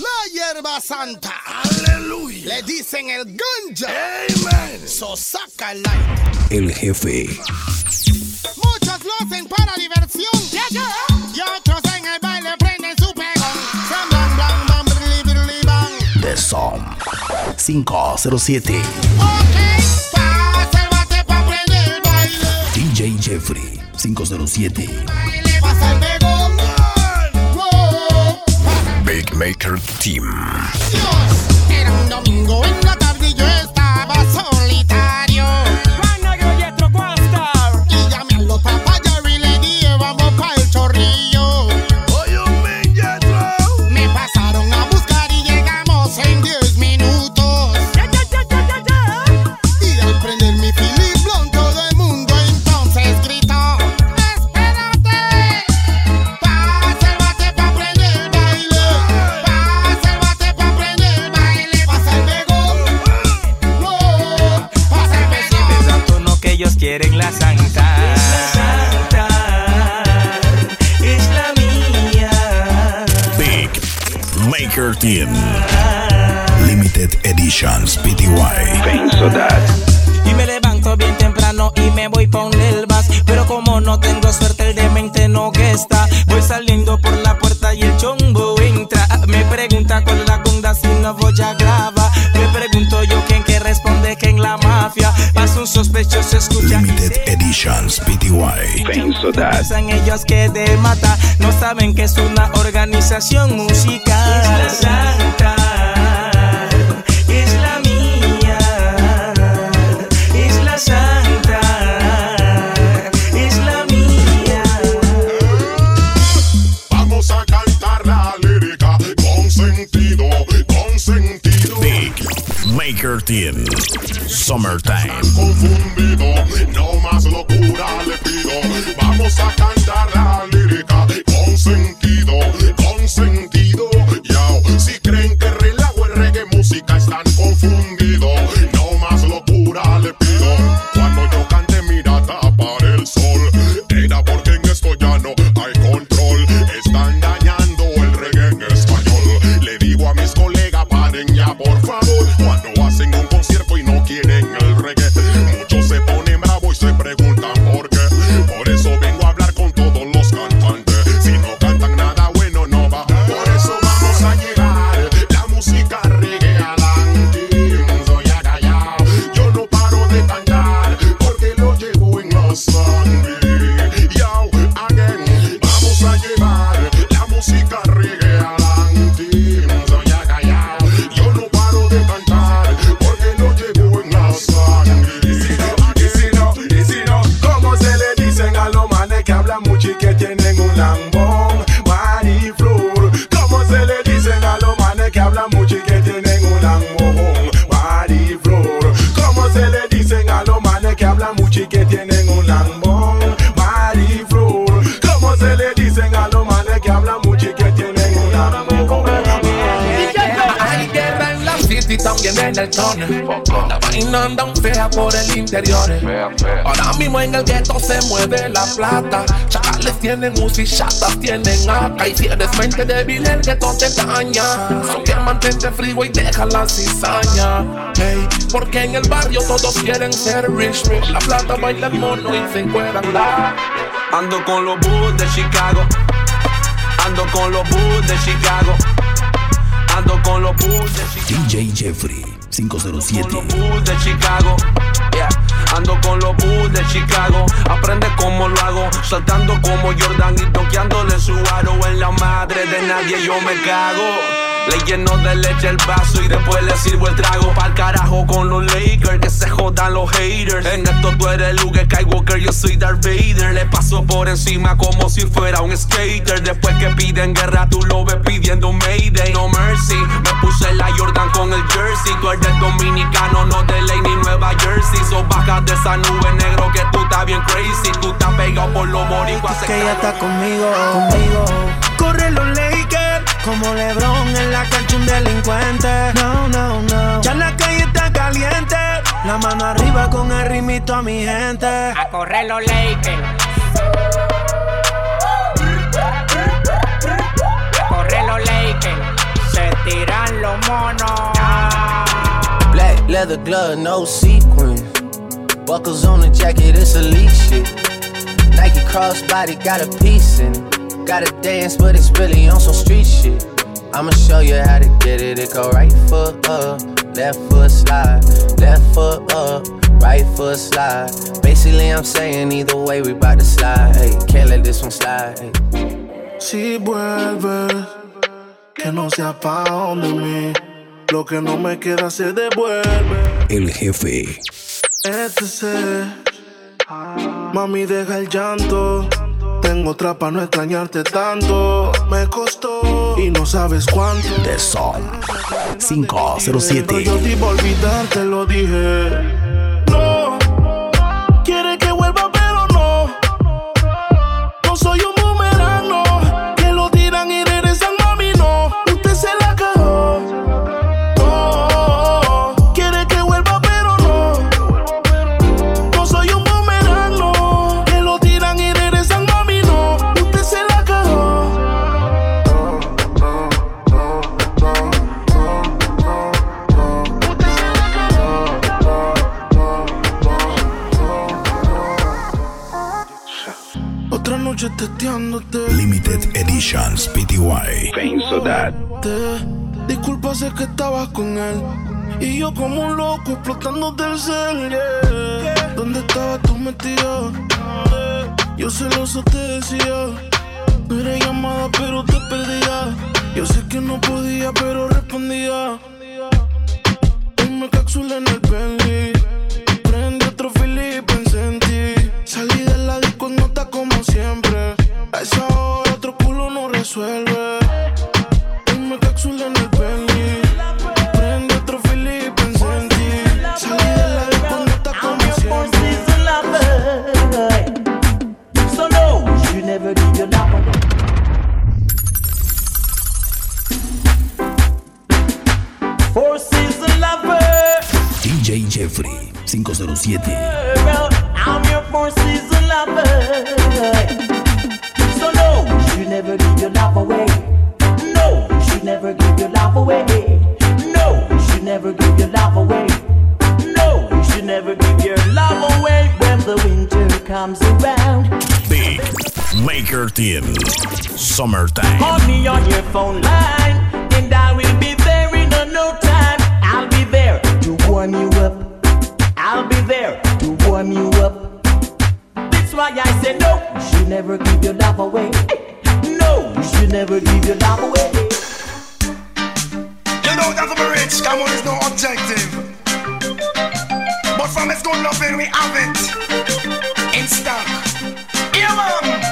La hierba santa. Aleluya. Le dicen el ganja. Amen. So saca light. El jefe. Muchos lo hacen para diversión. Y otros en el baile prenden su pegón. Sam, bam, bam, bam, brili, brili, bam. The Som 507. Ok, pasa el bate pa' prender el baile. DJ Jeffrey 507. Maker Team. Era un domingo Piensan ellos que de mata no saben que es una organización musical. Es la santa, es la mía, es la santa, es la mía. Vamos a cantar la lírica con sentido, con sentido. Big Maker Team. Summertime. Confundido, Ahora mismo en el gueto se mueve la plata. Chacales tienen UCI, chatas tienen AK. Y si eres mente débil, el gueto te daña. Son que mantente frío y deja la cizaña. Hey, porque en el barrio todos quieren ser rich. Por la plata baila el mono y se encueran la. Ando con los Bulls de Chicago. Ando con los Bulls de Chicago. Ando con los Bulls de Chicago. DJ Jeffrey Con 507. los Bulls de Chicago. Yeah. Ando con los Bulls de Chicago. Aprende cómo lo hago. Saltando como Jordan y toqueándole su aro. En la madre de nadie yo me cago. Le lleno de leche el vaso y después le sirvo el trago. Pa'l carajo con los Lakers, que se jodan los haters. En esto tú eres Luke Skywalker, yo soy Darth Vader. Le paso por encima como si fuera un skater. Después que piden guerra, tú lo ves pidiendo Mayday. No mercy, me puse la Jordan con el jersey. Tú eres dominicano, no de ley ni Nueva Jersey. So baja de esa nube negro que tú estás bien crazy. Tú estás pegado por los boricuas. que ella está conmigo, conmigo. Corre los como Lebron en la cancha un delincuente. No, no, no. Ya la calle está caliente. La mano arriba con el rimito a mi gente. A correr los Lakers. A correr los Lakers. Se tiran los monos. Black leather glove, no sequins. Buckles on the jacket, it's elite shit. Nike crossbody got a piece in it. Gotta dance, but it's really on some street shit. I'ma show you how to get it. It go right foot up, left foot slide, left foot up, right foot slide. Basically, I'm saying either way, we bout to slide. Hey, can't let this one slide. Hey. Si vuelves, que no sea pa' donde mí. Lo que no me queda se devuelve. El jefe. Este sé. Mami, deja el llanto. Tengo otra pa' no extrañarte tanto. Me costó y no sabes cuánto. The Song 507. Pero yo te iba a olvidar, te lo dije. PTY. Te- Disculpa, sé que estabas con él. Y yo como un loco explotando del cel, yeah. ¿Dónde estabas tú metido? Yo celoso te decía. No era llamada, pero te perdía. Yo sé que no podía, pero respondía. Me cápsula en el Bentley. Summertime. Call me on your phone line, and I will be there in a no time. I'll be there to warm you up. I'll be there to warm you up. That's why I say no. You should never give your love away. No, you should never give your love away. You know that I'm rich, come on, it's no objective. But from its good loving, we have it in stock. Yeah, man.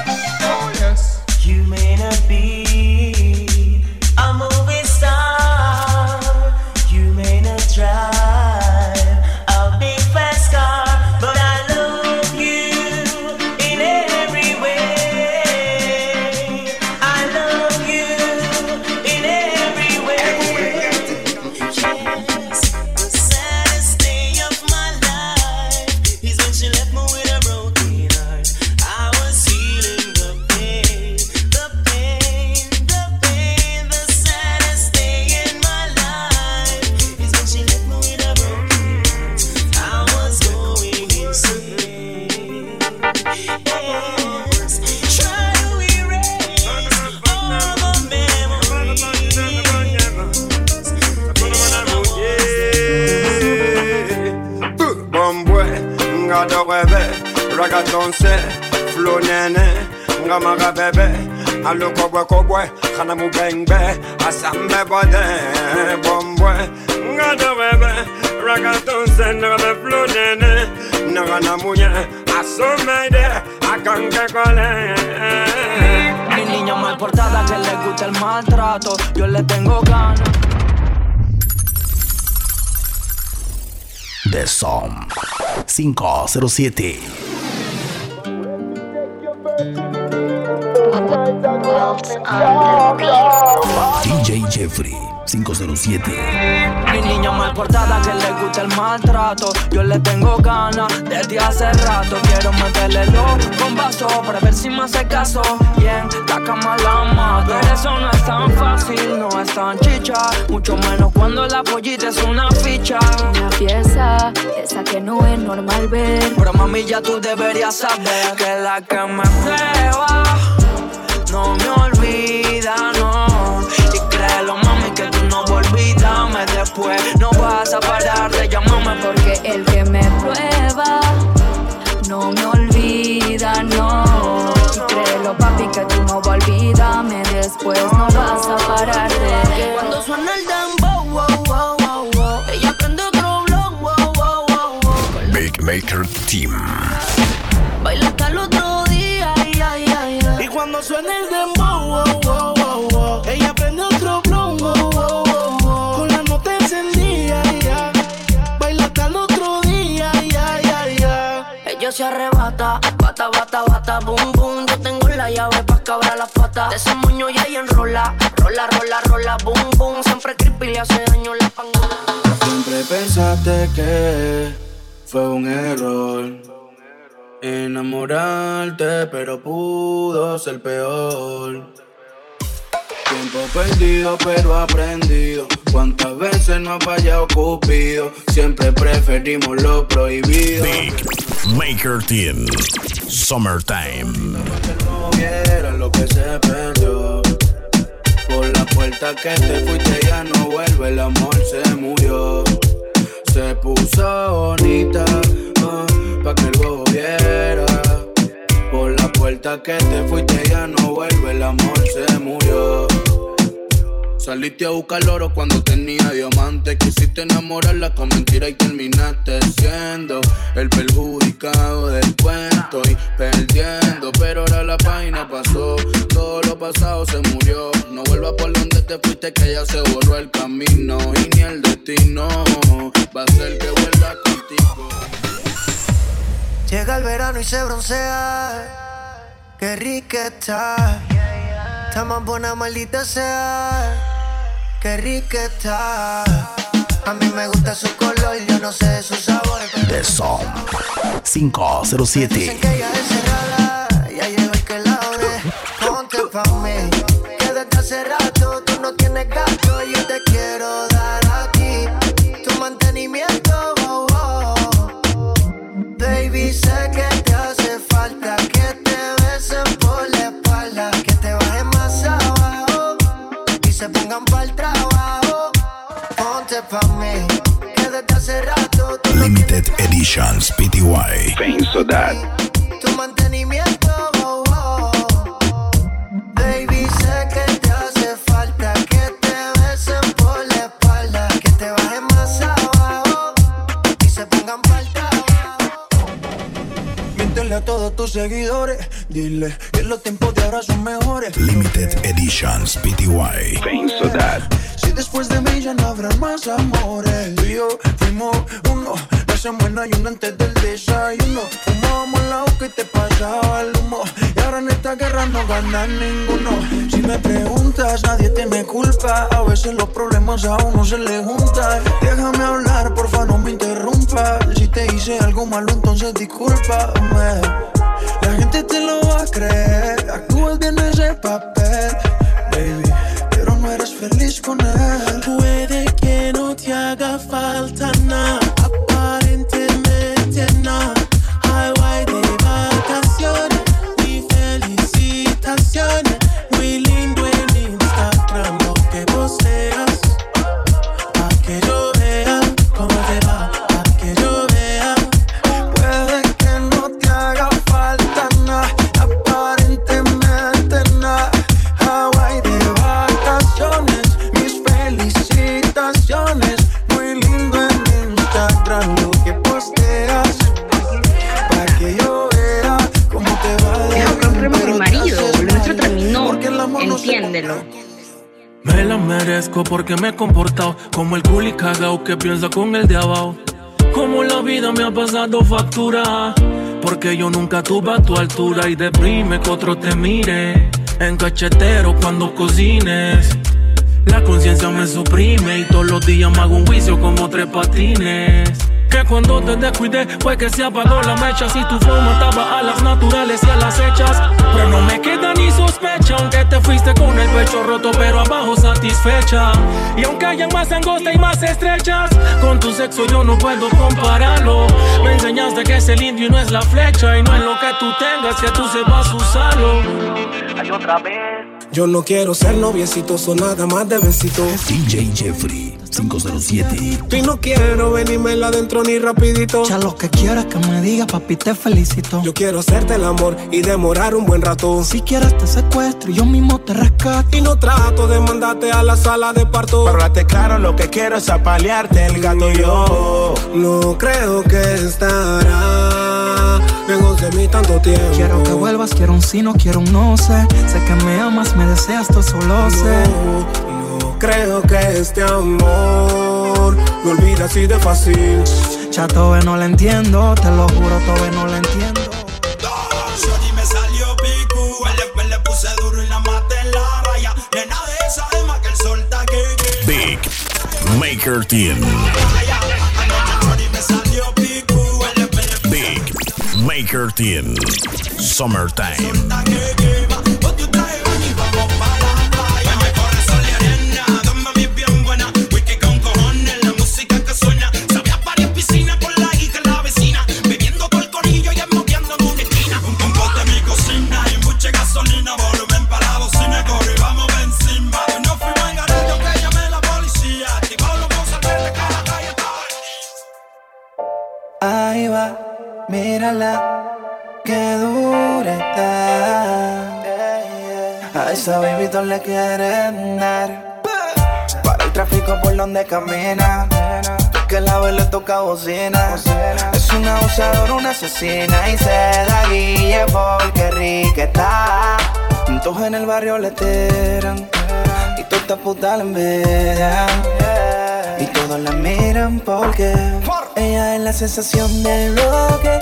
Kobwe kobwe, kana mu bengbe, asambe bode, bombwe, nga do rebe, ragaton se, nga be flow nene, nga na munye, asomede, akanke kole. Mi niña mal portada que le gusta el maltrato, yo le tengo ganas. The Song 507. DJ Jeffrey Jeffrey 507. Mi niña mal portada que le gusta el maltrato. Yo le tengo ganas desde hace rato. Quiero meterle con vaso para ver si me hace caso. Bien, la cama la mato. Pero eso no es tan fácil, no es tan chicha. Mucho menos cuando la pollita es una ficha. Una pieza, esa que no es normal ver. Pero mami, ya tú deberías saber que la que me prueba no me olvida, no. Y créelo, mami, que tú no olvídame después. No vas a parar de llamarme Porque el que me prueba no me olvida, no. Y créelo, papi, que tú no olvídame después. No vas a parar de. Cuando suena el dembow, wow, wow, wow, wow. Ella prende otro blog, wow, wow, wow, wow. Big Maker Team. Cuando suena el dembow, wow, wow, wow, wow. Ella prende otro wow, wow, wow, wow. Con la nota encendida, ay, ay. Baila hasta el otro día, ay, ay, ay, ay. Ella se arrebata, bata, bata, bata, boom, boom. Yo tengo la llave pa' cabrar las patas. De ese moño ya ella enrola, rola, rola, rola, boom, boom. Siempre creepy le hace daño la pangola. Siempre pensaste que fue un error enamorarte, pero pudo ser peor. Tiempo perdido, pero aprendido. Cuántas veces no ha fallado Cupido. Siempre preferimos lo prohibido. Big Maker Team. Summertime. no lo que se perdió. Por la puerta que te fuiste ya no vuelve, el amor se murió. Se puso bonita que te fuiste ya no vuelve, el amor se murió. Saliste a buscar oro cuando tenía diamante. Quisiste enamorarla con mentira y terminaste siendo el perjudicado del cuento y perdiendo. Pero ahora la página pasó, todo lo pasado se murió. No vuelvas por donde te fuiste, que ya se borró el camino. Y ni el destino va a ser que vuelva contigo. Llega el verano y se broncea. Qué rica está. Está más buena, maldita sea. Qué rica está. A mí me gusta su color, yo no sé de su sabor. The Som 507. Dicen que ella es cerrada, Editions PTY. Penso that. tu mantenimiento. oh, oh. Baby, sé que te hace falta que te besen por la espalda, que te bajen más abajo y se pongan pa'l trabajo. Miéntele a todos tus seguidores. Dile que los tiempos de ahora son mejores. Limited Editions PTY. Penso that. Si después de mí ya no habrá más amores. Tú y yo fuimos uno. Semana y uno antes del desayuno. Fumábamos la hoja y te pasaba el humo. Y ahora en esta guerra no gana ninguno. Si me preguntas, nadie tiene culpa. A veces los problemas a uno se le juntan. Déjame hablar, porfa, no me interrumpas. Si te hice algo malo, entonces discúlpame. La gente te lo va a creer. Actúas bien ese papel, baby. Pero no eres feliz con él. Merezco porque me he comportado como el culi cagao que piensa con el de abajo. Como la vida me ha pasado factura. Porque yo nunca tuve a tu altura y deprime que otro te mire. En cachetero cuando cocines. La conciencia me suprime y todos los días me hago un juicio como tres patines. Que cuando te descuidé fue que se apagó la mecha. Si tu forma estaba a las naturales y a las hechas. Pero no me queda ni sospecha Aunque te fuiste con el pecho roto pero abajo satisfecha. Y aunque hayan más angostas y más estrechas Con tu sexo yo no puedo compararlo. Me enseñaste que es el indio y no es la flecha Y no es lo que tú tengas que tú sepas usarlo. Hay otra vez Yo no quiero ser noviecito, o nada más de besito. DJ Jeffrey 507. Y no quiero venirme adentro ni rapidito. Ya lo que quiero es que me digas, papi, te felicito. Yo quiero hacerte el amor y demorar un buen rato. Si quieres te secuestro y yo mismo te rescato. Y no trato de mandarte a la sala de parto. Date claro, lo que quiero es apalearte el gato yo. No creo que estará de mí tanto tiempo. Quiero que vuelvas, quiero un sí, no quiero un no sé. Sé que me amas, me deseas, tú solo sé. No creo que este amor me olvida así de fácil. Ya todavía no lo entiendo, te lo juro, todavía no lo entiendo. Shorty me salió el después le puse duro y la maté en la raya. Nena de esa alma que el sol está Big Maker Team. Maker Team. Summertime. Esa baby le quieren dar. Para el tráfico por donde camina. Que la vez le toca bocina. Es una abusadora, una asesina. Y se da guille porque rica está. Todos en el barrio le tiran. Y todas estas putas la envidian. Y todos la miran porque ella es la sensación del roque.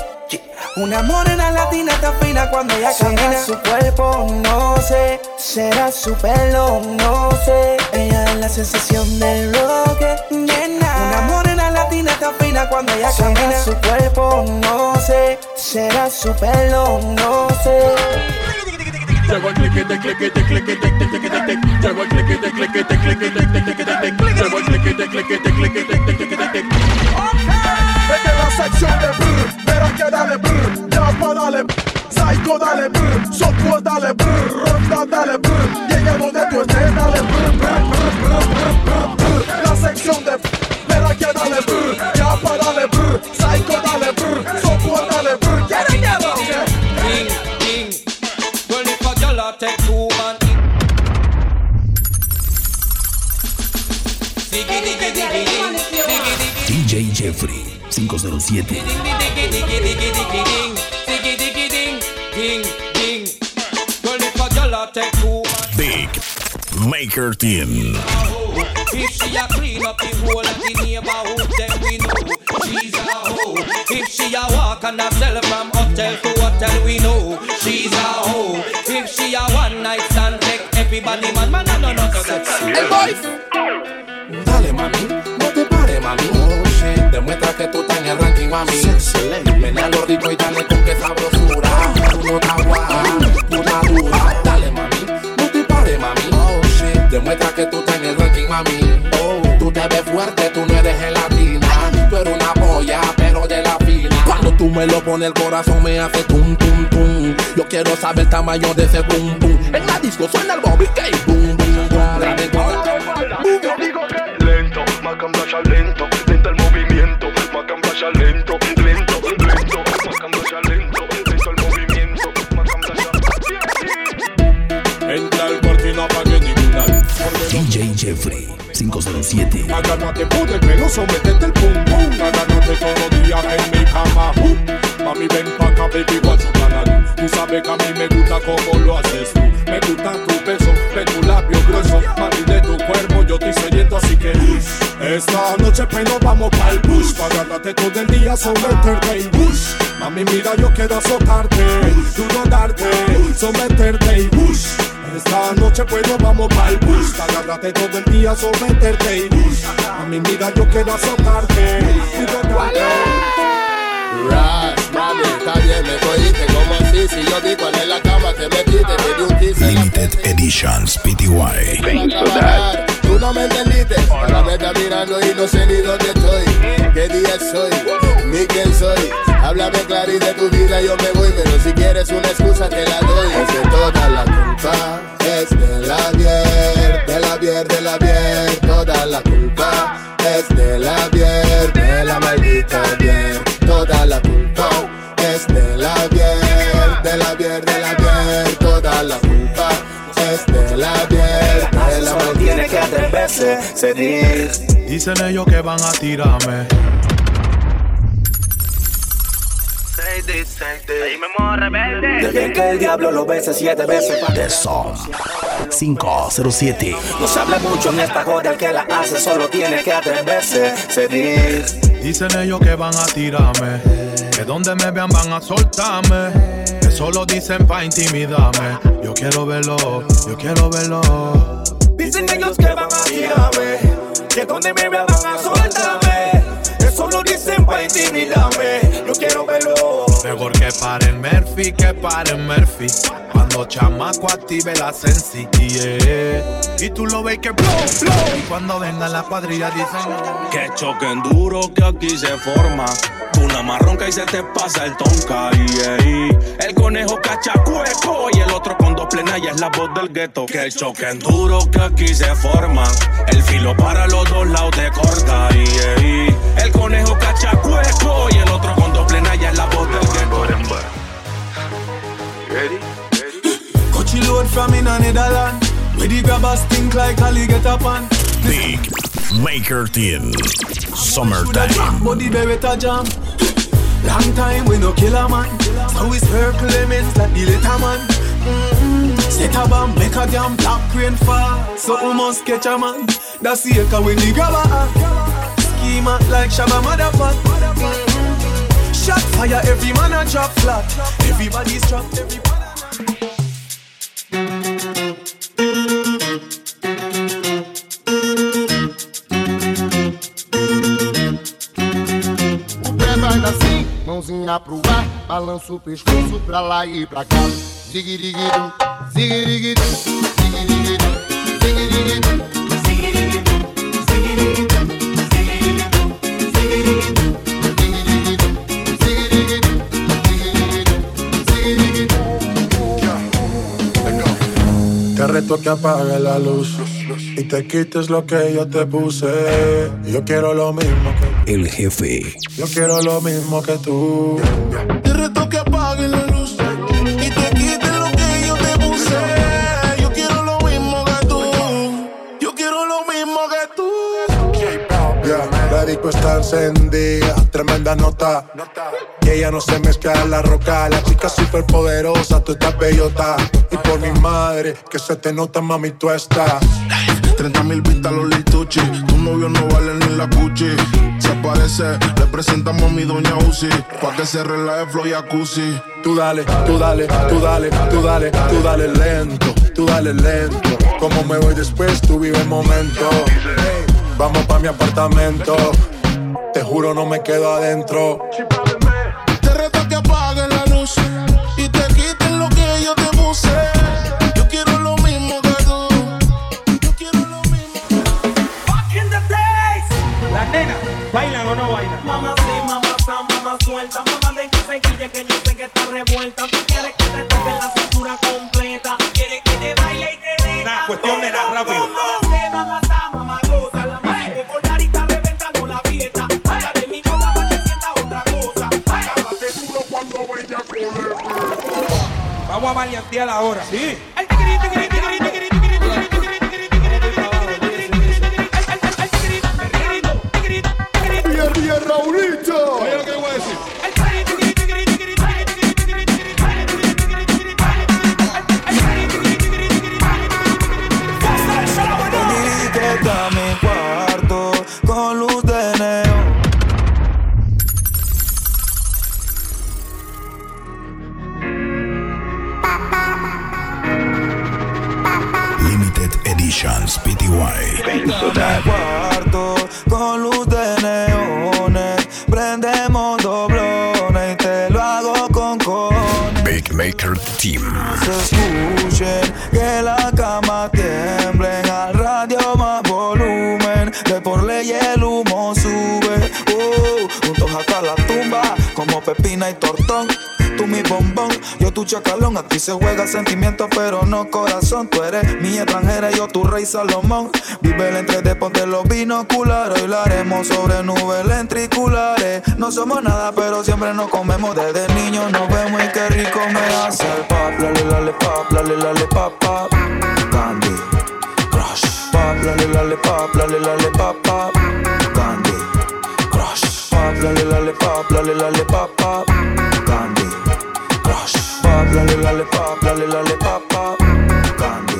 Una morena latina tan fina cuando ella camina. Será su cuerpo, no sé. Será su pelo, no sé. Ella es la sensación del roque. Nena. Una morena latina tan fina cuando ella camina. Será su cuerpo, no sé. Será su pelo, no sé. Llego al cliquete, cliquete, cliquete, cliquete, cliquete. Llego al cliquete, cliquete, cliquete, cliquete, cliquete. Llego al cliquete, cliquete, cliquete, cliquete, cliquete. Es la sección de brr, pero que dale brr, Jaspa dale Psycho dale brr, Software dale brr, Ronda dale brr, ella donde tú estés dale brr, brr, brr, brr, brr. La sección de pero que dale brr, Jaspa dale brr, Psycho dale brr, Software dale brr, get it, get it. King, king. Well, if a girl take two man. Ding. DJ Jeffrey 507. diggy, diggy, diggy, diggy, ding. Diggy, diggy, ding, ding, ding. Well, if a girl a take two man. Big Maker Team. If she a clean up the whole of the neighborhood, then we know she's a hoe. If she a walk and a sell from hotel to hotel, we know she's a hoe. If she a one night stand, take everybody man, man, no, no, no, no, that's El boys. Dale mami. Lo rico y dale con que sabrosura. Tú no guapa, tú estás dura. Dale mami, no te pares mami. Oh shit. Demuestra que tú estás en ranking mami. Oh, tú te ves fuerte, tú no eres gelatina. Tú eres una polla, pero de la fina. Cuando tú me lo pones el corazón me hace tum tum tum. Yo quiero saber el tamaño de ese boom boom. En la disco suena el Bobby K. Boom. 507. Agárrate por el pelo, sometete el pum pum. Agárrate todos los días en mi cama pum. Mami ven pa' acá, baby, watch tu canal Tú sabes que a mí me gusta como lo haces tú. Me gusta tu peso, de tu labio grueso. Mami, de tu cuerpo yo estoy sediento, así que Esta noche pues nos vamos pa'l bush Pa' agárrate todo el día, someterte y bush Mami, mira, yo quiero azotarte Duro darte, someterte y bush Esta noche pues vamos pa'l bus. Agárrate todo el día, someterte y bus. A mi vida yo quiero azotarte. Y Ras, mami, está bien, me cogiste como así. Si yo digo en la cama te metiste, te di un kiss Limited Editions PTY. trabajar. No me entendiste, ahora me estás mirando y no sé ni dónde estoy. ¿Qué día soy? Ni quién soy. Háblame claro de tu vida yo me voy, pero si quieres una excusa te la doy. Es de toda la culpa, es de la bier, de la bier, de la bier. Toda la culpa es de la bier, de la maldita bier. Toda la culpa es de la bier, de la bier, de la bier. Toda la culpa de la bier, de la Solo tiene que atreverse, seguir. Dicen ellos que van a tirarme. Dejen que el diablo lo bese siete veces The Som 507. No se habla mucho en esta joda, el que la hace solo tiene que atreverse, seguir. Dicen ellos que van a tirarme. Que donde me vean van a soltarme. Solo dicen pa' intimidarme. Yo quiero verlo, yo quiero verlo. Dicen ellos que van a tirarme, que donde me vean van a soltarme. Eso lo dicen para intimidarme. Mejor que paren Murphy, que paren Murphy. Cuando chamaco active la sensi. Y tú lo ves que blow, blow. Y cuando vengan la cuadrilla dicen Que choquen duro que aquí se forma. La marronca y se te pasa el tonka. yeah. El conejo cacha cueco y el otro con dos plenas y es la voz del gueto. Que choquen duro que aquí se forma. El filo para los dos lados te corta. yeah. El conejo cacha cueco y el otro con dos plenas y es la voz del gueto. Coachy load from in a Netherland. Where the grabbers think like Ali get up on. Big Maker Tin. Shoulda Summertime. drop, but beretta jam. Long time we no kill a man. So we circle elements like the little man. Mm-hmm. Set a bomb, make a damn black rain fall. So we must catch a man. That's the echo when the grabber act. Schema like Shabba motherfucker. Shot fire, every man a drop flat. Everybody's trapped, everybody. O pé vai assim, mãozinha pro ar, balança o pescoço pra lá e pra cá. Ziguiriguidu, ziguiriguidu, ziguiriguidu, ziguiriguidu, reto que apague la luz y te quites lo que yo te puse. Yo quiero lo mismo que El jefe. yo quiero lo mismo que tú. Disco está encendida, tremenda nota. Y ella no se mezcla en la roca. La chica super poderosa, tú estás bellota. Y por mi madre, que se te nota, mami, tú estás. 30 mil vistas los lituchi. Tu novio no vale ni la cuchi. Se aparece, le presentamos a mi doña Uzi. Pa' que se relaje flow y jacuzzi. Tú dale, tú dale, tú dale, tú dale, tú dale lento, tú dale lento. Como me voy después, tú vive el momento. Vamos pa' mi apartamento. Te juro, no me quedo adentro. a la hora. Sí. La como pepina y tortón. Tú mi bombón, yo tu chacalón. Aquí se juega sentimiento, pero no corazón. Tú eres mi extranjera, yo tu rey Salomón. Vive el entre de ponte los binoculares. Hoy la sobre nubes lentriculares. No somos nada, pero siempre nos comemos. Desde niños nos vemos y qué rico me hace el pop. Lale, lale, pop, lale, lale, pop, pop. Candy Crush. Pop, lale, pop, lale, lale, pop, pop. Candy Crush. Pop, lale, lale, pop, lale, lale, pop, pop. Candy Crush. Pop, lale, lale, pop, lale, lale, pop, pop. Candy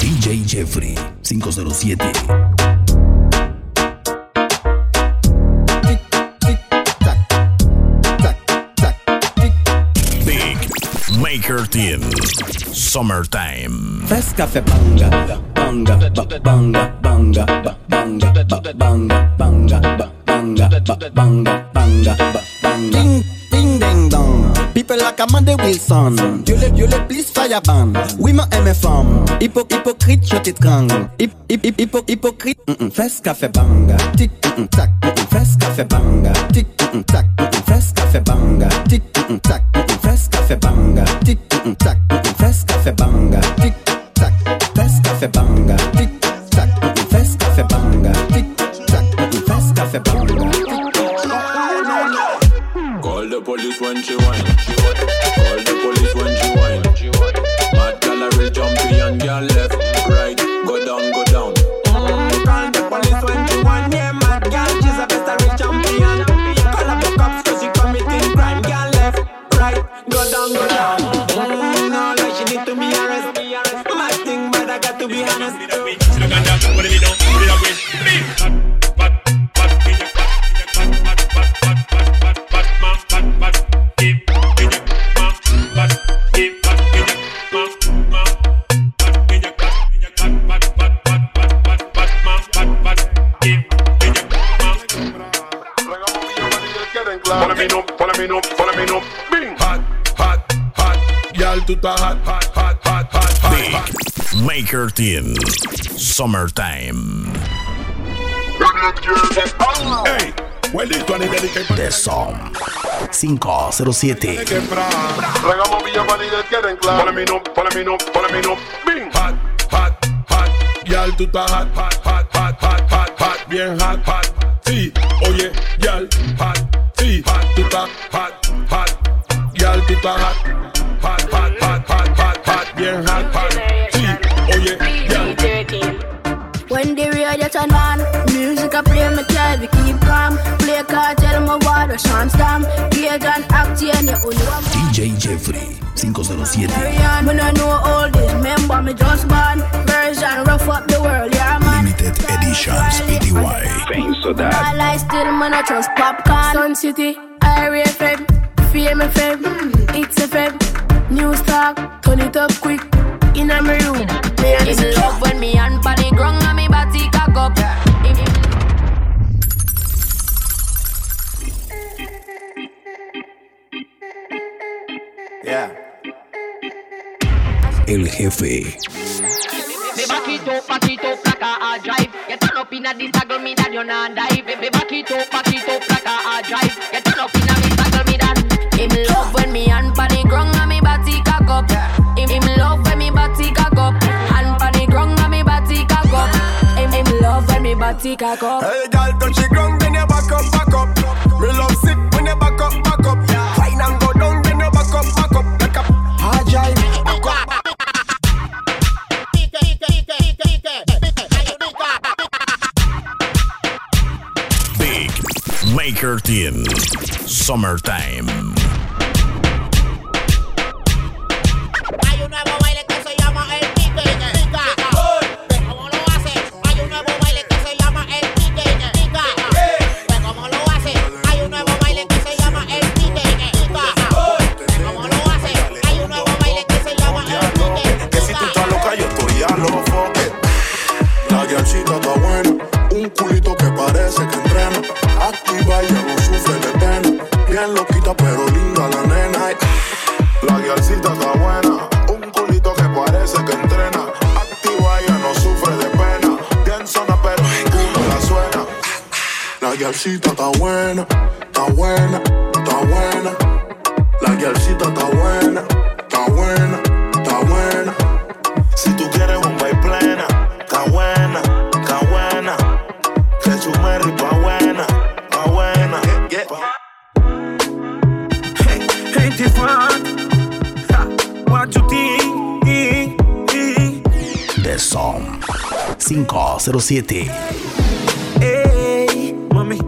DJ Jeffrey 507. Maker Team. Summertime. Café banga, banga, ba- banga, banga, ba- banga, ba- banga, banga, ba- banga, ba- banga, banga, ba- banga. People like Wilson. Dieu le, Dieu le plus fireban. Oui, ma aime femme. Hypo, hypocrite. Hip, hip, hip, hypo, hypocrite. Mm -mm. Fes café banga. Tic, mm -mm, tac, mm -mm. Banga. Tic, tac, mm -mm. Banga. Tic, mm -mm, tac, mm -mm. Banga. Tic, tac, mm -mm. Banga. Tic, tac, fes café banga. Tic, tac, mm -mm. Banga. Tic, tac, mm -mm. Fes café banga. Call the police when she whine. Got to be honest. Me no, follow me no. Bing. Hot, hot, hot. Tú estás hot, hot, hot, hot, hot, hot, hot. Bien hot, hot. Sí, oye, y'all, hot. Sí, hot, tú estás hot, hot. Y'all tú estás. Hot, tell calm. Play card, tell me what a chance damn. Gauge and act, yeah, the only one. DJ Jeffrey 507. Carry on, when I know all this, remember me just born. Version rough up the world, yeah man. Limited Editions PTY. Thanks to I lie still, man, I trust popcorn. Sun City, Irie FM, Fame FM, hmm. It's FM, News Talk, turn it up quick. In a me room, me and In the love when me hand pan the ground and me body cock up. Yeah. El jefe. Me back it up, back it up like a hard drive. You turn up inna this toggle me that you not dive. Me back it up, back it up like a hard drive. You turn up inna me toggle me that. Him love when me hand pan the ground and me body cock up. Him, him love when me body cock up. Hand pan the ground and me body cock up. Him, him love when me body cock up. Hey, girl, touch the ground, then you back up, back up. Maker Team. Summertime. 507. Ey, mami.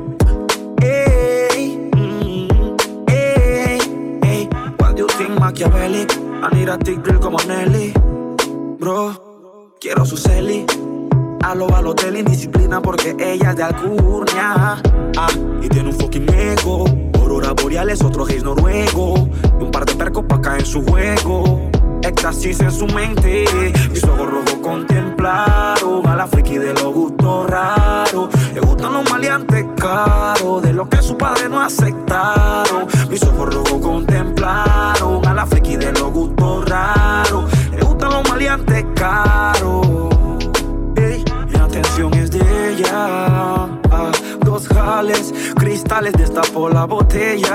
Ey, mm, ey, ey. What do you Machiavelli? I need a girl como Nelly. Bro, quiero su celi. A lo Balotelli, disciplina porque ella es de Alcurnia. Ah, y tiene un fucking ego. Aurora boreales, otro gays noruego. Y un par de percos pa' caer en su juego. Éxtasis en su mente. Mis ojos rojos contemplaron a la friki de los gustos raros. Le gustan los maleantes caros, de lo que su padre no aceptaron. Mis ojos rojos contemplaron a la friki de los gustos raros. Le gustan los maleantes caros. Ey, mi atención es de ella. Ah, dos jales, cristales, destapó la botella.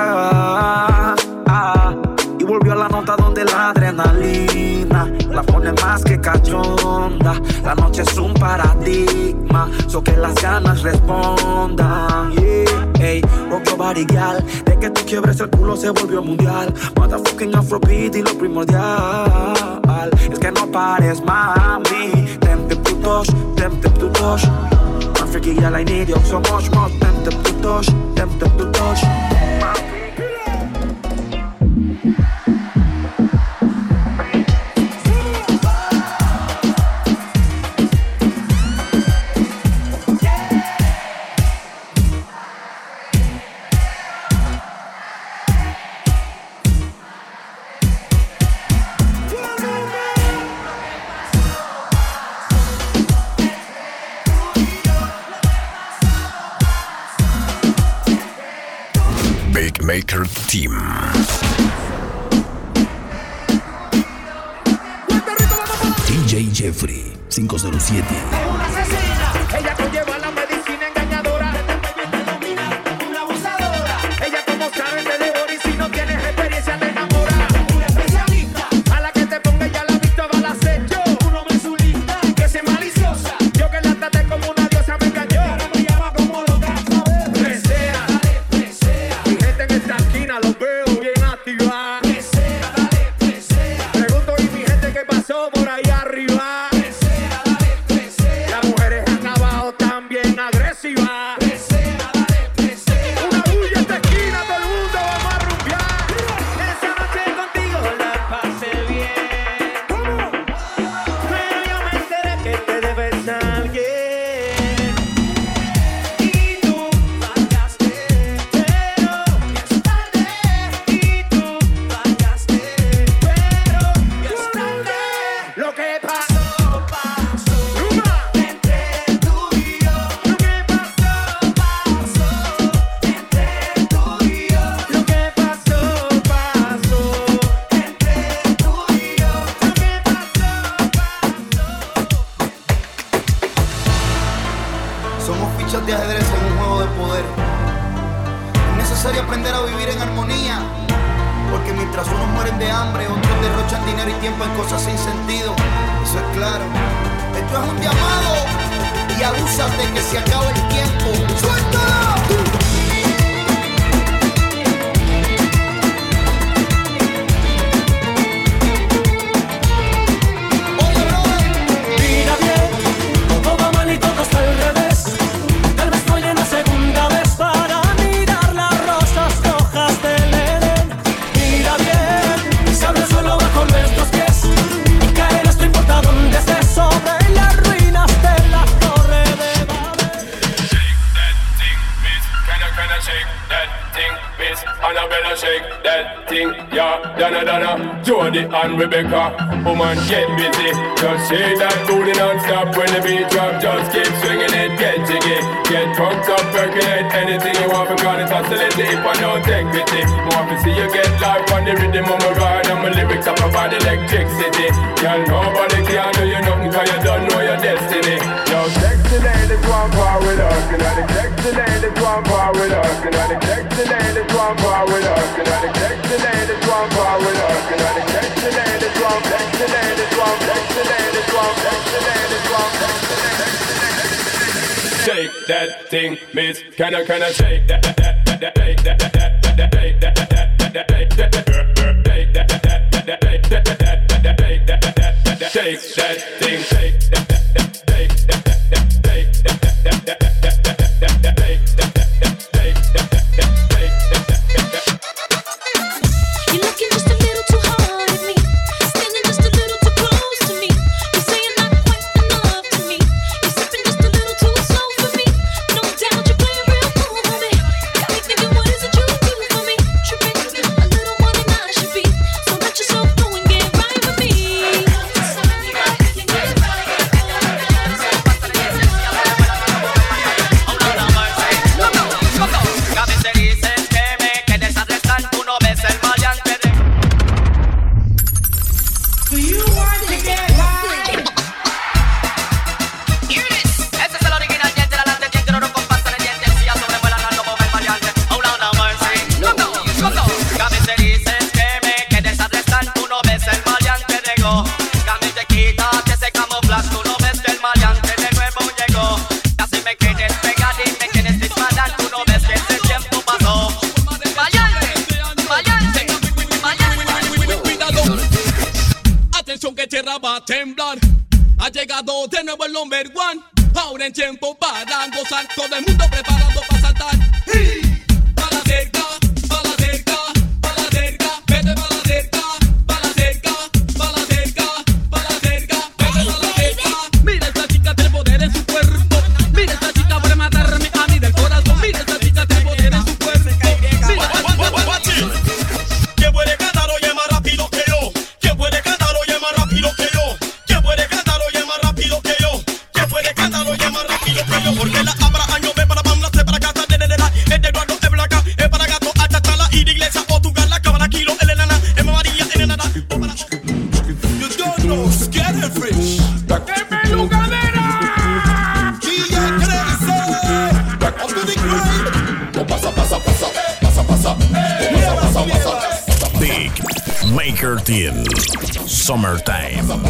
Ah, volvió a la nota donde la adrenalina la pone más que cachonda. La noche es un paradigma, so que las ganas respondan. Yeah, ey, rock body, gal. De que tú quiebres el culo se volvió mundial. Motherfucking afrobeat y lo primordial es que no pares, mami. Tempted to touch, tempted to touch. I'm freaky, girl, I need you so much more. Tempted. Team. DJ Jeffrey 507. And Rebecca, woman get busy, just shake that booty non-stop. When the beat drop, just keep swinging it, get jiggy, get drunk up, percolate anything you want. Because it's oscillating if I don't take pity, more to see you get life on the rhythm of my ride and my lyrics up about electricity, girl nobody can do you nothing cause you don't know your destiny, yo sexy go on par with her, and all the sexy ladies want part with us, and all the sexy ladies want part with us, and all the sexy ladies want part with us, and all the sexy ladies want, sexy ladies want, sexy ladies want, sexy ladies want, sexy ladies. Shake that thing, miss. Can I, can I shake that, that, that, that, that, that, that, that, that, that, that, that, shake that, that, temblar. Ha llegado de nuevo el number one. Ahora en tiempo para gozar. Todo el mundo preparado para saltar. in Summertime.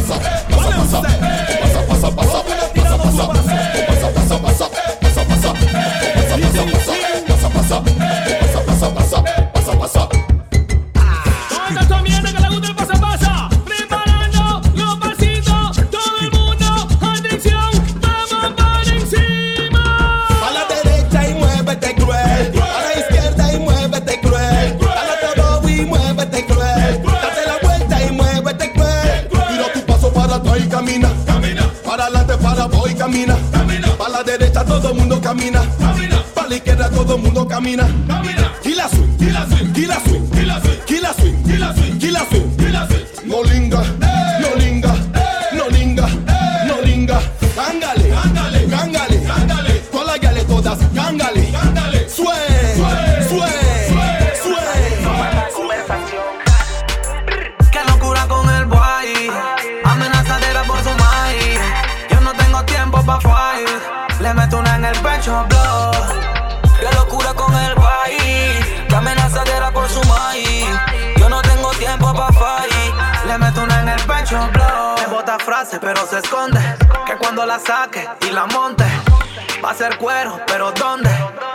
Frase, pero se esconde. Que cuando la saque y la monte. Va a ser cuero, pero ¿dónde?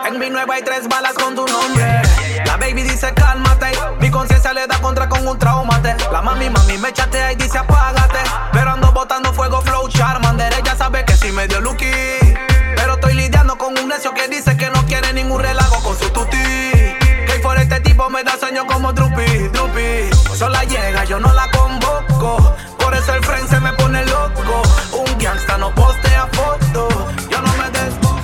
En mi nueva hay tres balas con tu nombre. La baby dice cálmate. Mi conciencia le da contra con un traumate. La mami, mami me chatea y dice apágate. Pero ando botando fuego, flow, charmander. Ella sabe que sí me dio lucky. Pero estoy lidiando con un necio que dice que no quiere ningún relajo con su tuti. Que por este tipo me da sueño como Drupi, Drupi. Sola llega, yo no la convoco. Por eso el friend se me pone loco. Un gangsta no postea foto. Yo no me desboco.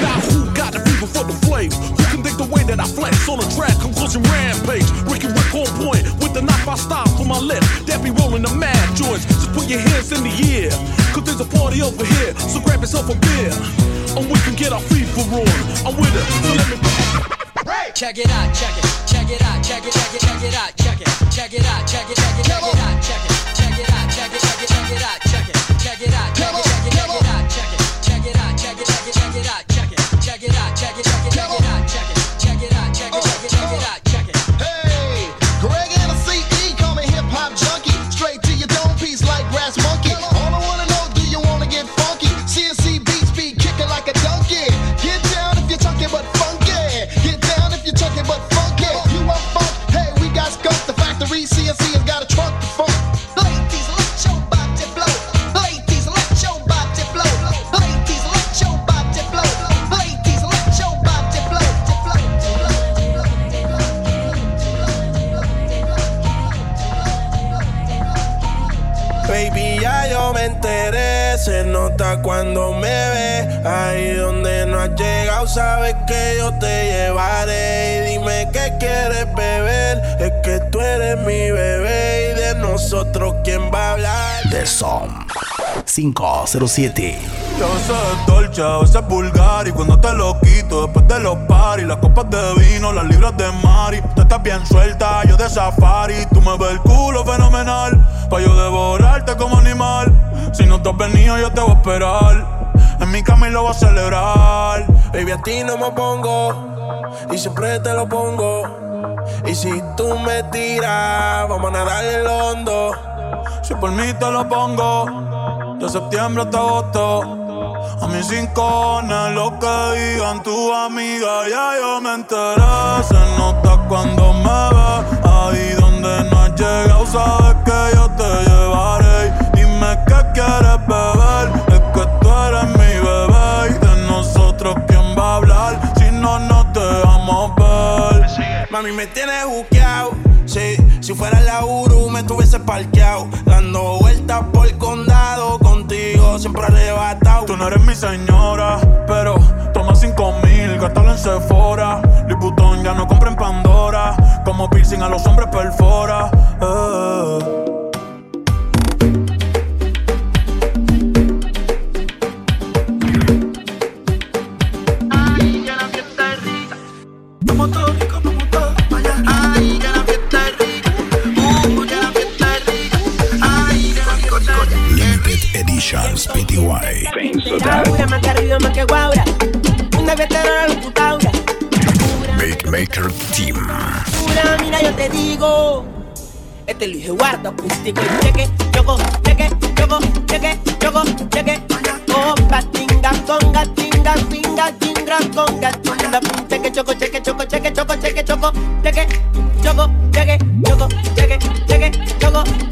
Now who got the fever for the flames? Who can dig the way that I flex on a track? Conclusion rampage. Ricky Rick on point with the knife I stop for my lip. That be rolling the mad joints. Just put your hands in the air. Cause there's a party over here. So grab yourself a beer. And we can get our FIFA on. I'm with it. So let me. Check it out, check it, check it out, check it, check it, check it out, check it, check it out, check it, check it, check it out, check it, check it out, check it, check it, check it out, check it, check it out, Cuando me ve. Ahí donde no has llegado, sabes que yo te llevaré. Y dime qué quieres beber. Es que tú eres mi bebé. Y de nosotros, ¿quién va a hablar? The Som 507. Yo a veces es dolce, a veces es vulgar Y cuando te lo quito después de los paris Las copas de vino, las libras de Mari Tú estás bien suelta, yo de safari Tú me ves el culo fenomenal Pa' yo devorarte como animal Si no te has venido yo te voy a esperar En mi cama y lo voy a celebrar Baby, a ti no me pongo. Y siempre te lo pongo. Y si tú me tiras, vamos a nadar el hondo. Si por mí te lo pongo De septiembre hasta agosto a mis cinco lo que digan tu amiga, ya yo me enteré. Se nota cuando me ve, ahí donde no has llegado, sabes que yo te llevaré. Qué quieres beber, es que tú eres mi bebé. Y de nosotros, ¿quién va a hablar? Si no, no te vamos a ver. Mami, me tienes buqueado. Sí, si fuera la Uru, me tuviese parqueado. Dando vueltas por el condado, contigo siempre arrebatado. Tú no eres mi señora, pero toma cinco mil, gástalo en Sephora. Liputón ya no compra en Pandora, como piercing a los hombres perfora. Eh. Maker Team. Pura, mira, yo te digo. Este Luis Eduardo acústico. Y cheque, choco, cheque, choco, cheque, choco, cheque. Tinga, conga, tinga, pinga, chingra, conga, tinga, pum, cheque, choco, cheque, choco, cheque, choco, cheque, choco, cheque, choco, cheque, choco, cheque, choco,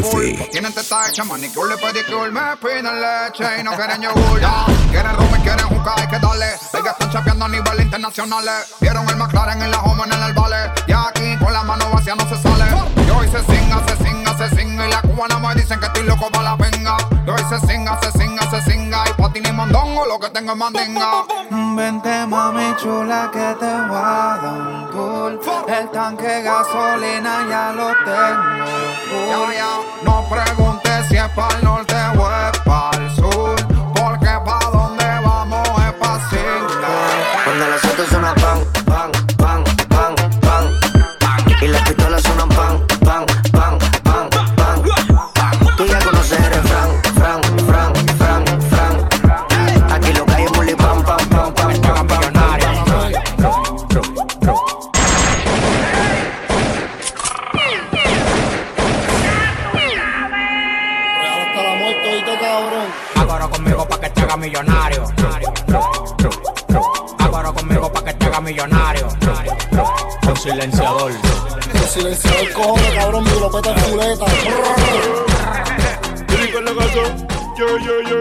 Pues tienen teta hecha, manicure, pedicure, me piden leche y no quieren yogur. Ya, quieren rum y quieren jugar, hay que darle. Ellas están chapeando a nivel internacional. Vieron el McLaren en la home en el vale. Y aquí con la mano vacía no se sale. Yo hice singa, se singa, se singa. Y la cubana me dicen que estoy loco para la venga. Yo hice singa, se singa, se singa. Y pa' ti ni mondongo, lo que tengo es mandinga. Vente mami chula que te voy a dar un tour El tanque de gasolina ya lo tengo full. No preguntes si es para el norte silenciador. El silenciador cojones, cabrón, me lo peta en culeta. Yo, yo, yo.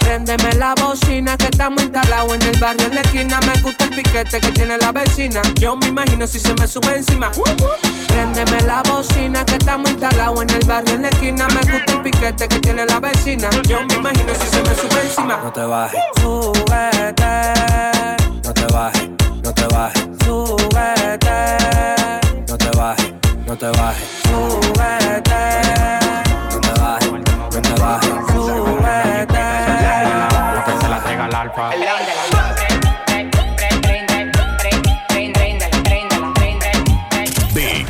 Préndeme la bocina que estamos instalados en el barrio en la esquina. Me gusta el piquete que tiene la vecina. Yo me imagino si se me sube encima. Préndeme la bocina que estamos instalados en el barrio en la esquina. Me gusta el piquete que tiene la vecina. Yo me imagino si se me sube encima. No te bajes, Súbete, no te bajes, no te bajes, no te bajes, no te bajes. No te bajes, no te bajes. Súbete. La que se la pega. Big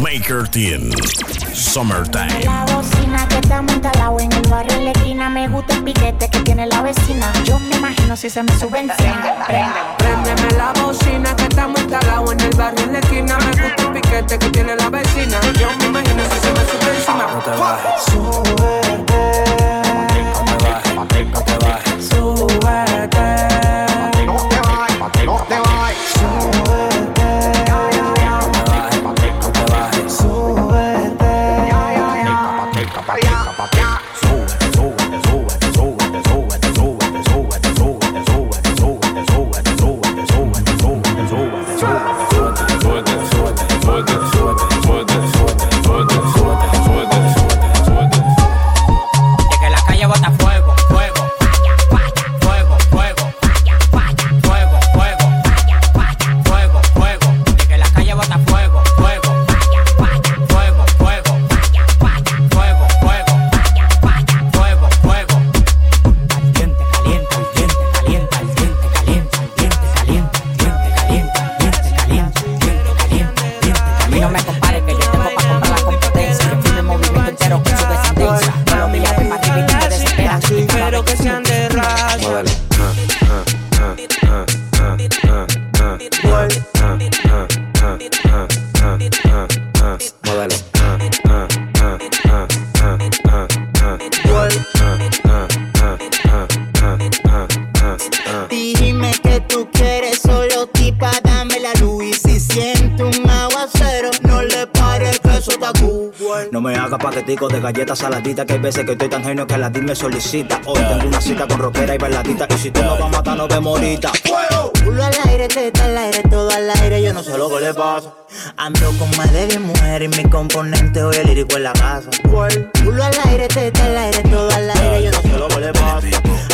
Maker Team Summertime barrio en la esquina Me gusta el piquete que tiene la vecina Yo me imagino si se me sube encima Préndeme la bocina que está muy talado en el barrio en la esquina. Me gusta el piquete que tiene la vecina. Yo me imagino si se me sube encima. No te bajes. Súbete. Saladitas Que hay veces que estoy tan genio que la DIL me solicita Hoy tengo una cita con rockera y bailadita Y si tú no vas a matar, no vemos ahorita Culo al aire, teta al aire, todo al aire, yo no sé lo que le pasa. Ando con más de 10 mujeres y mi componente hoy el lírico en la casa. Culo al aire, teta al aire, todo al aire, yo no sé lo que le pasa.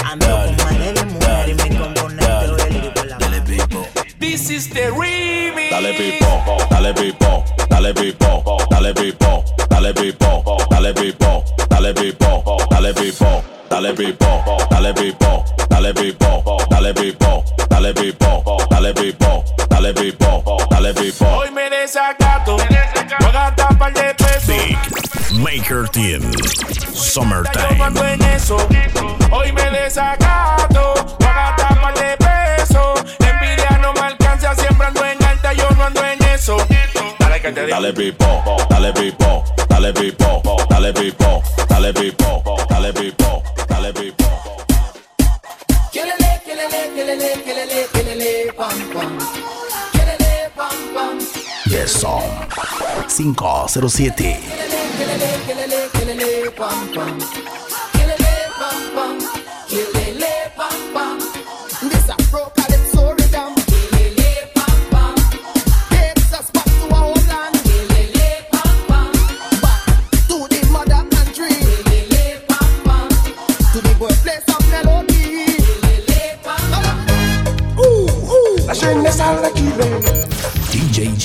Ando con más de 10 mujeres y mi componente hoy el lírico en la casa. This is the remix. Dale pipo, dale pipo, dale pipo, dale pipo, dale pipo, dale pipo, dale pipo, dale pipo, dale pipo, dale pipo, dale pipo, dale pipo, dale pipo, dale pipo, dale pipo, dale pipo. Hoy me desacato. Voy a gastar par de pesos. Maker Team. Summertime. Hoy me desacato. Dale pipo, dale pipo, dale pipo, dale pipo, dale pipo, dale pipo, dale pipo. Kelele, kelele, kelele, kelele, kelele, pam, pam. Kelele, pam, pam. Yes, song. 507. Kelele, kelele, kelele, pam, pam.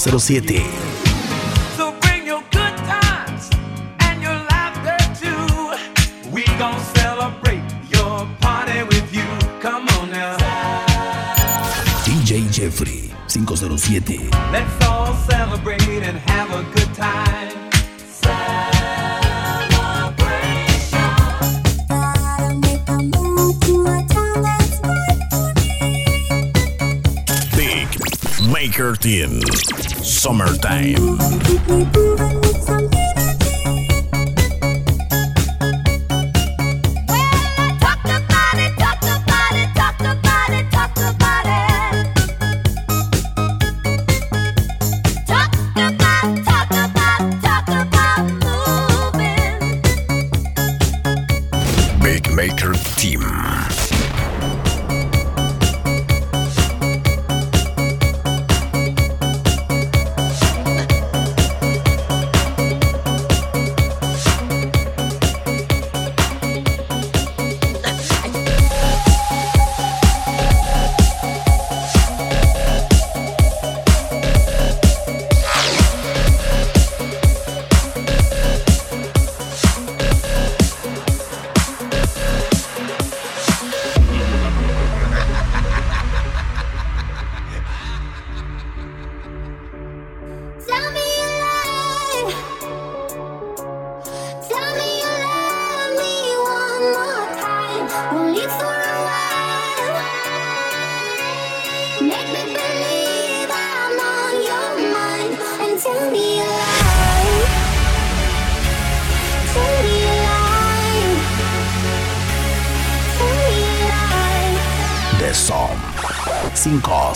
507. Summertime.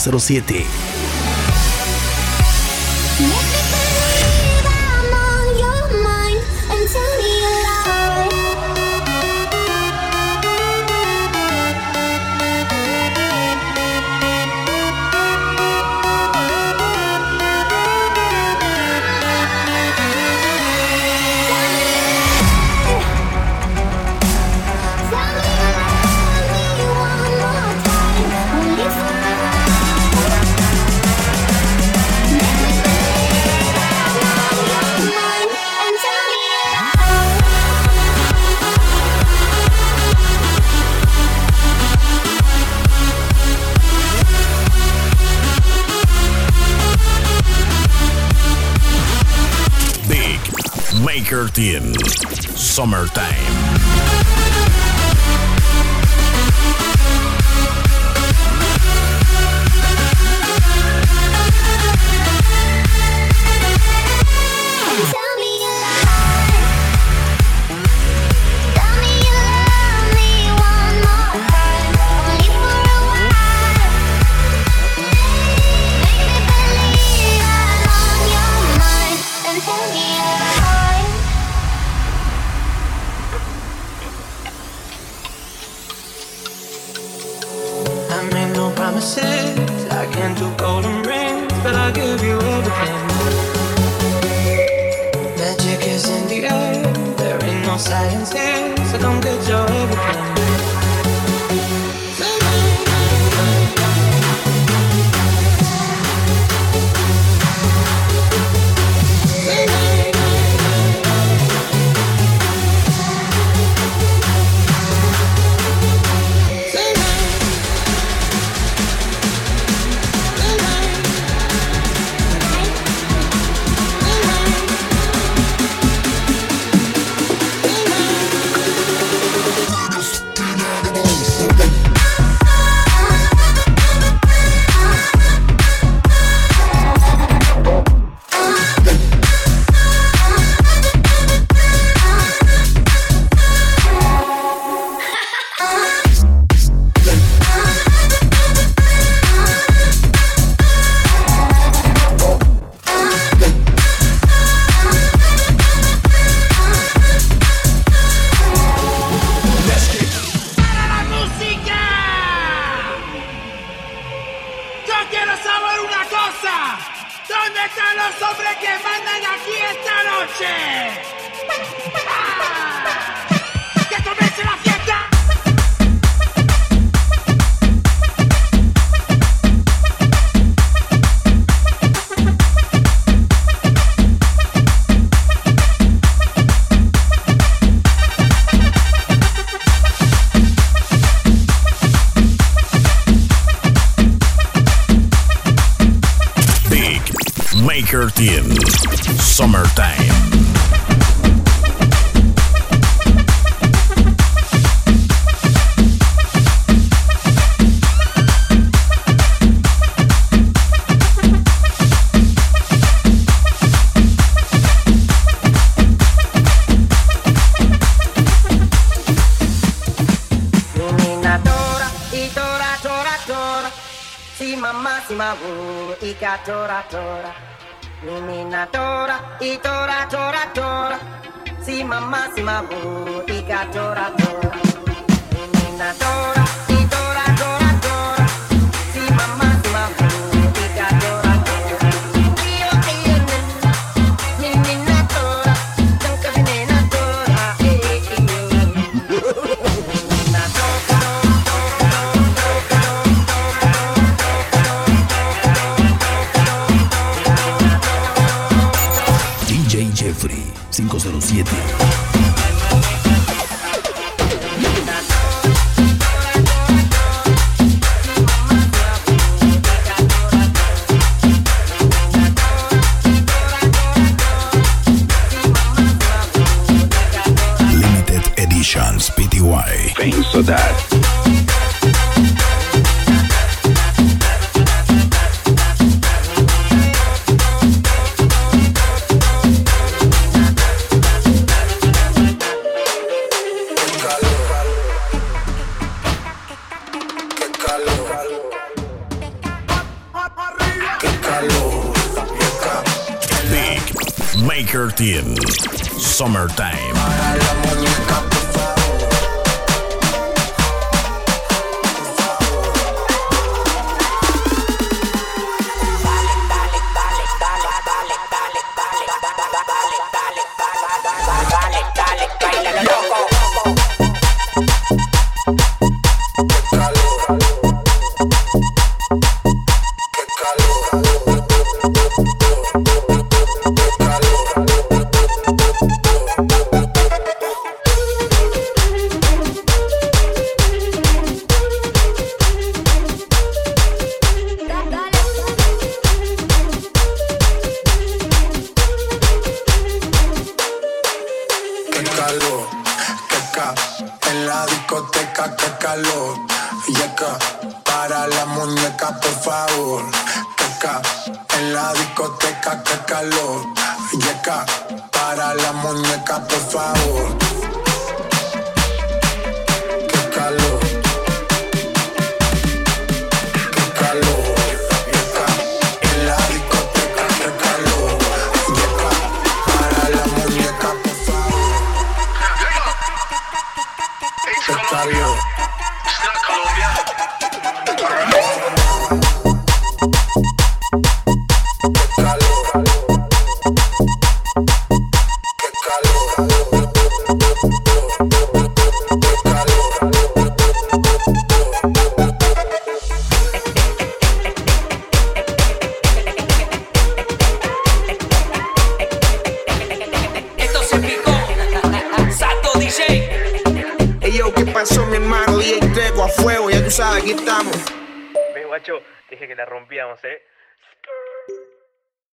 507. Summertime. featured in Summertime. mamá, si mamá, y catora, tora. Mimina tora, itora, tora, tora. Si mama, si mabu, ika tora, tora. Mimina tora. Никиты. summertime.